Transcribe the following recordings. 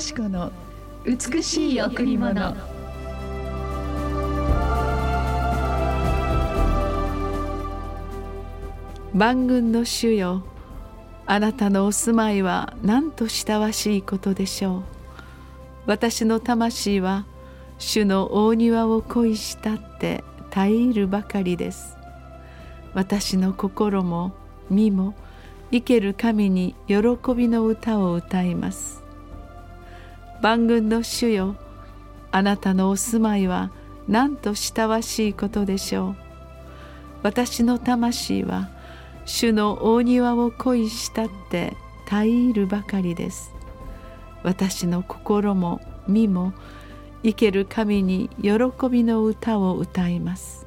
し子の美しい贈り物。万軍の主よ。あなたのお住まいはなんと親わしいことでしょう。私の魂は主の大庭を恋したって耐え入るばかりです。私の心も身も生ける神に喜びの歌を歌います。万軍の主よ。あなたのお住まいはなんと親わしいことでしょう。私の魂は主の大庭を恋したって耐え入るばかりです。私の心も身も生ける神に喜びの歌を歌います。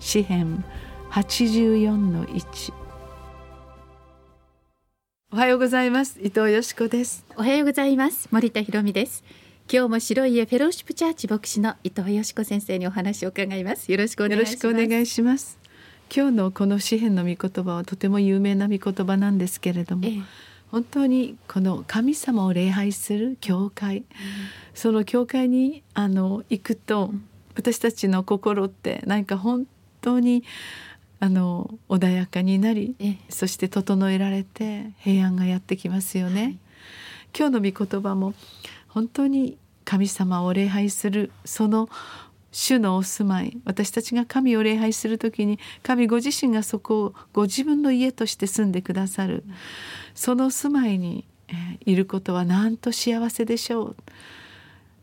詩編84の1おはようございます。伊藤よしこです。おはようございます。森田博美です。今日も白い家フェローシップチャーチ牧師の伊藤よしこ先生にお話を伺います。よろしくお願いします。よろしくお願いします。今日のこの詩篇の御言葉はとても有名な御言葉なんですけれども、ええ、本当にこの神様を礼拝する教会、うん、その教会にあの行くと、うん、私たちの心って何か本当にあの穏やかになり、え、そして整えられて平安がやってきますよね。はい、今日の御言葉も本当に神様を礼拝するその主のお住まい私たちが神を礼拝する時に神ご自身がそこをご自分の家として住んでくださるその住まいにいることはなんと幸せでしょう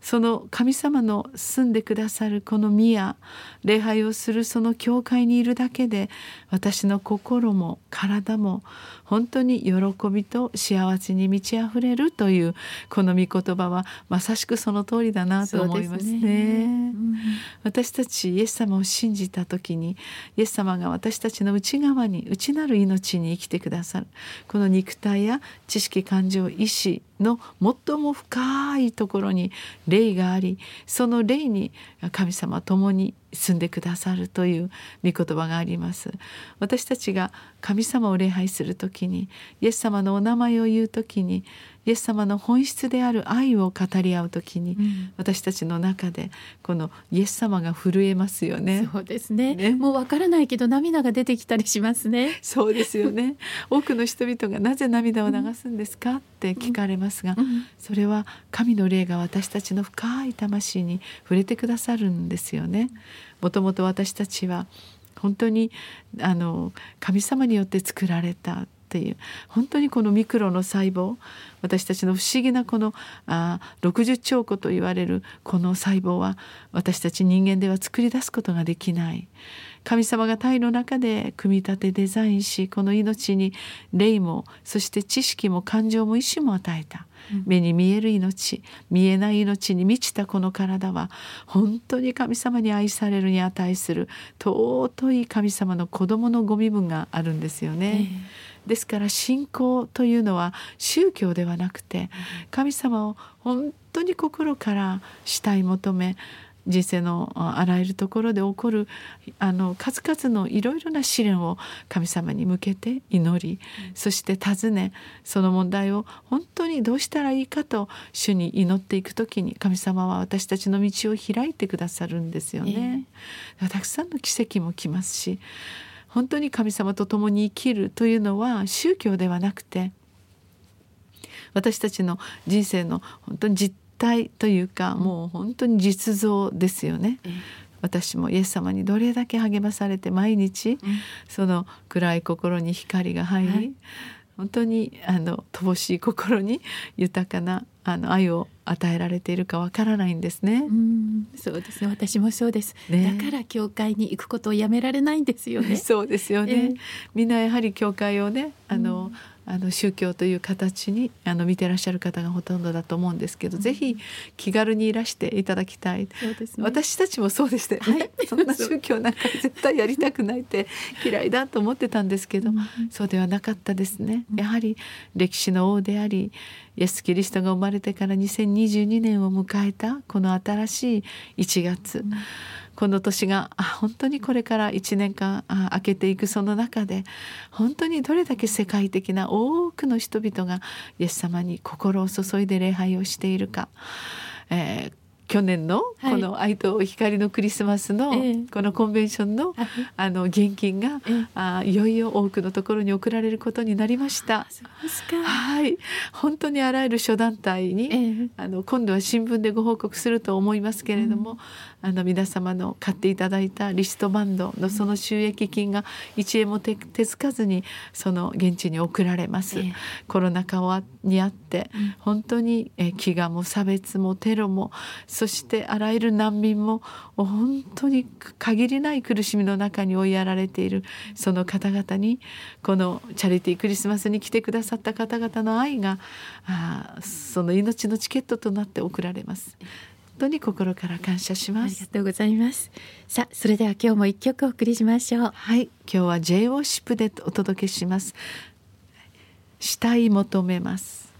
その神様の住んでくださるこの宮礼拝をするその教会にいるだけで私の心も体も本当に喜びと幸せに満ち溢れるというこの御言葉はまさしくその通りだなと思いますね。すねうん、私たちイエス様を信じた時にイエス様が私たちの内側に内なる命に生きてくださるこの肉体や知識感情意志の最も深いところに霊がありその霊に神様共に住んでくださるという御言葉があります私たちが神様を礼拝する時にイエス様のお名前を言う時にイエス様の本質である愛を語り合う時に、うん、私たちの中でこのイエス様が震えますよね。そうですね。ねもうわからないけど涙が出てきたりしますね。そうですよね。多くの人々がなぜ涙を流すんですか？って聞かれますが、うん、それは神の霊が私たちの深い魂に触れてくださるんですよね。もともと私たちは本当にあの神様によって作られたっていう本当にこのミクロの細胞私たちの不思議なこのあ60兆個と言われるこの細胞は私たち人間では作り出すことができない。神様が体の中で組み立てデザインしこの命に霊もそして知識も感情も意志も与えた。目に見える命見えない命に満ちたこの体は本当に神様に愛されるに値する尊い神様の子供のご身分があるんですよね。えーですから信仰というのは宗教ではなくて神様を本当に心から慕い求め人生のあらゆるところで起こるあの数々のいろいろな試練を神様に向けて祈り、そして尋ねその問題を本当にどうしたらいいかと主に祈っていく時に神様は私たちの道を開いてくださるんですよね。えー、たくさんの奇跡も来ますし本当に神様と共に生きるというのは宗教ではなくて私たちの人生の本当に実態というか、もう本当に実像ですよね。私もイエス様にどれだけ励まされて毎日、その暗い心に光が入り、はい、本当にあの乏しい心に豊かなあの愛を与えられているかわからないんですね。うそうですね。私もそうです、ね、だから教会に行くことをやめられないんですよね。そうですよね。えー、みんなやはり教会をね、あの、うんあの宗教という形にあの見てらっしゃる方がほとんどだと思うんですけど、うん、ぜひ気軽にいらしていただきたい、ね、私たちもそうでしたよね、はい、そんな宗教なんか絶対やりたくないって嫌いだと思ってたんですけど、うん、そうではなかったですね、やはり歴史の王でありイエス・キリストが生まれてから2022年を迎えたこの新しい1月、うんこの年があ本当にこれから1年間あ明けていくその中で本当にどれだけ世界的な多くの人々がイエス様に心を注いで礼拝をしているか、えー去年のこの愛と光のクリスマスのこのコンベンションのあの現金があいよいよ多くのところに送られることになりました。はい、本当にあらゆる諸団体にあの今度は新聞でご報告すると思いますけれども、あの皆様の買っていただいたリストバンドのその収益金が1円も手つかずにその現地に送られます。コロナ禍にあって本当に飢餓も差別もテロもそしてあらゆる難民も本当に限りない苦しみの中に追いやられているその方々にこのチャリティークリスマスに来てくださった方々の愛があその命のチケットとなって送られます。本当に心から感謝します。ありがとうございます。さあ、それでは今日も一曲お送りしましょう。はい、今日は J オーシップでお届けします。死体求めます。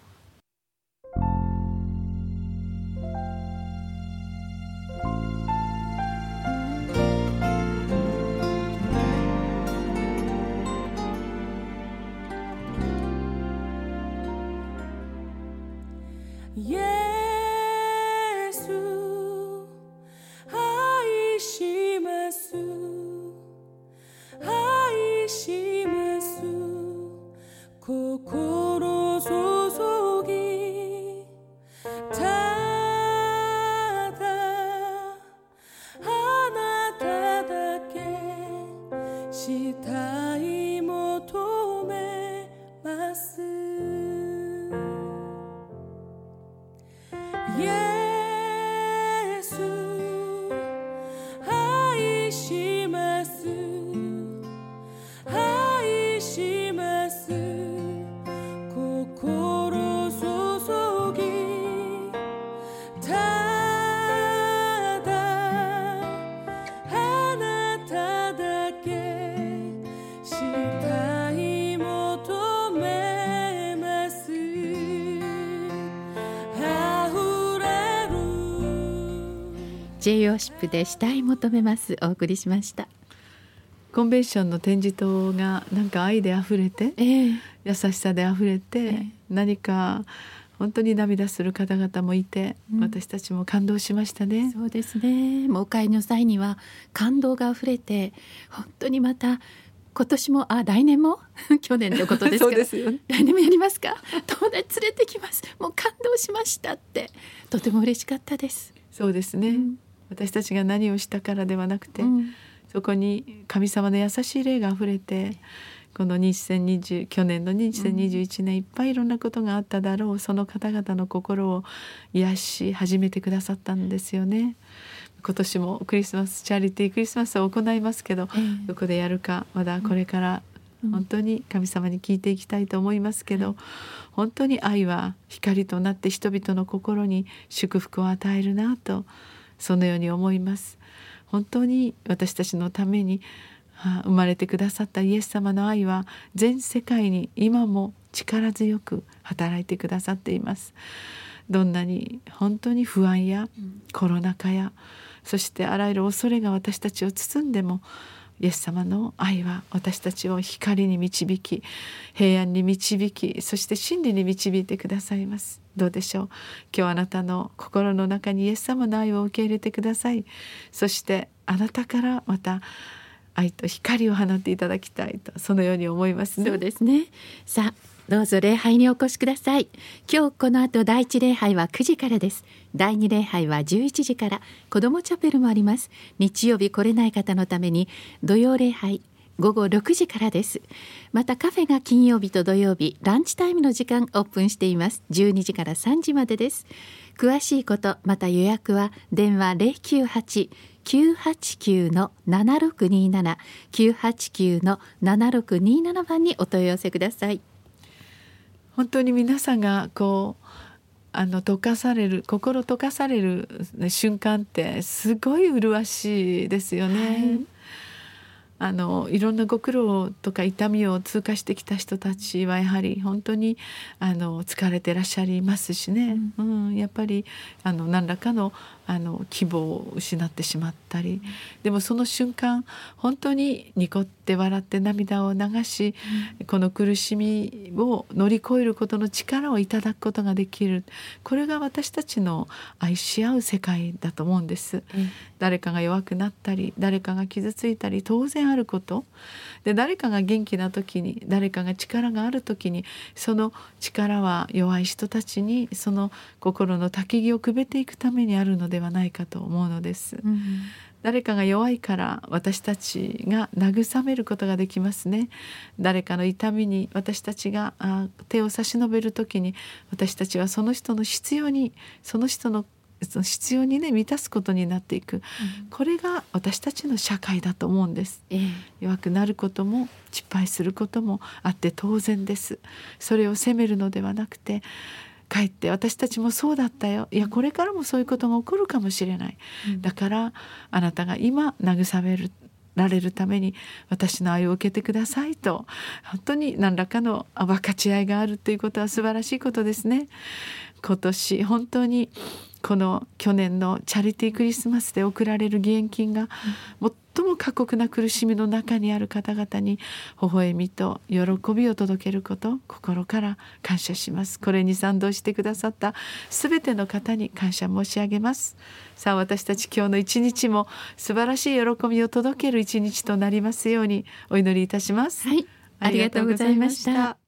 J ヨーシップで死体求めます。お送りしました。コンベンションの展示棟がなんか愛で溢れて、えー、優しさで溢れて、えー、何か本当に涙する方々もいて、うん、私たちも感動しましたね。そうですね。もうお会の際には感動が溢れて、本当にまた今年もあ来年も？去年のことですか？らですよ、ね、来年もやりますか？友達連れてきます。もう感動しましたって。とても嬉しかったです。そうですね、うん私たちが何をしたからではなくて、うん、そこに神様の優しい霊があふれてこの2020去年の2021年いっぱいいろんなことがあっただろうその方々の心を癒し始めてくださったんですよね。今年もクリスマスチャリティークリスマスを行いますけど、えー、どこでやるかまだこれから本当に神様に聞いていきたいと思いますけど、うん、本当に愛は光となって人々の心に祝福を与えるなとそのように思います。本当に私たちのために生まれてくださったイエス様の愛は全世界に今も力強く働いてくださっています。どんなに本当に不安やコロナ禍やそしてあらゆる恐れが私たちを包んでもイエス様の愛は私たちを光に導き平安に導きそして真理に導いてくださいます。どうでしょう？今日あなたの心の中にイエス様の愛を受け入れてください。そしてあなたからまた愛と光を放っていただきたいとそのように思います、ね、そうですね。さあどうぞ礼拝にお越しください。今日この後第一礼拝は9時からです。第二礼拝は11時から子どもチャペルもあります。日曜日来れない方のために土曜礼拝午後6時からです。またカフェが金曜日と土曜日ランチタイムの時間オープンしています。12時から3時までです。詳しいことまた予約は電話098 989の7627 989の7627番にお問い合わせください。本当に皆さんがこうあの溶かされる心溶かされる瞬間ってすごい麗しいですよね。はい。あのいろんなご苦労とか痛みを通過してきた人たちはやはり本当にあの疲れてらっしゃいますしね、うん、うん、やっぱりあの何らかのあの希望を失ってしまったりでもその瞬間本当にニコって笑って涙を流し、この苦しみを乗り越えることの力をいただくことができる。これが私たちの愛し合う世界だと思うんです。誰かが弱くなったり誰かが傷ついたり当然あること。で誰かが元気な時に誰かが力がある時にその力は弱い人たちにその心の焚き木をくべていくためにあるのではないかと思うのです。うん誰かが弱いから私たちが慰めることができますね。誰かの痛みに私たちが手を差し伸べる時に私たちはその人の必要にその人の必要にね満たすことになっていく、うん、これが私たちの社会だと思うんです、えー、弱くなることも失敗することもあって当然です。それを責めるのではなくてかえって私たちもそうだったよ。いやこれからもそういうことが起こるかもしれない、うん、だからあなたが今慰めるられるために私の愛を受けてくださいと本当に何らかの分かち合いがあるということは素晴らしいことですね。今年本当にこの去年のチャリティークリスマスで贈られる義援金が最も過酷な苦しみの中にある方々に微笑みと喜びを届けること心から感謝します。これに賛同してくださった全ての方に感謝申し上げます。さあ私たち今日の一日も素晴らしい喜びを届ける一日となりますようにお祈りいたします。はい。ありがとうございました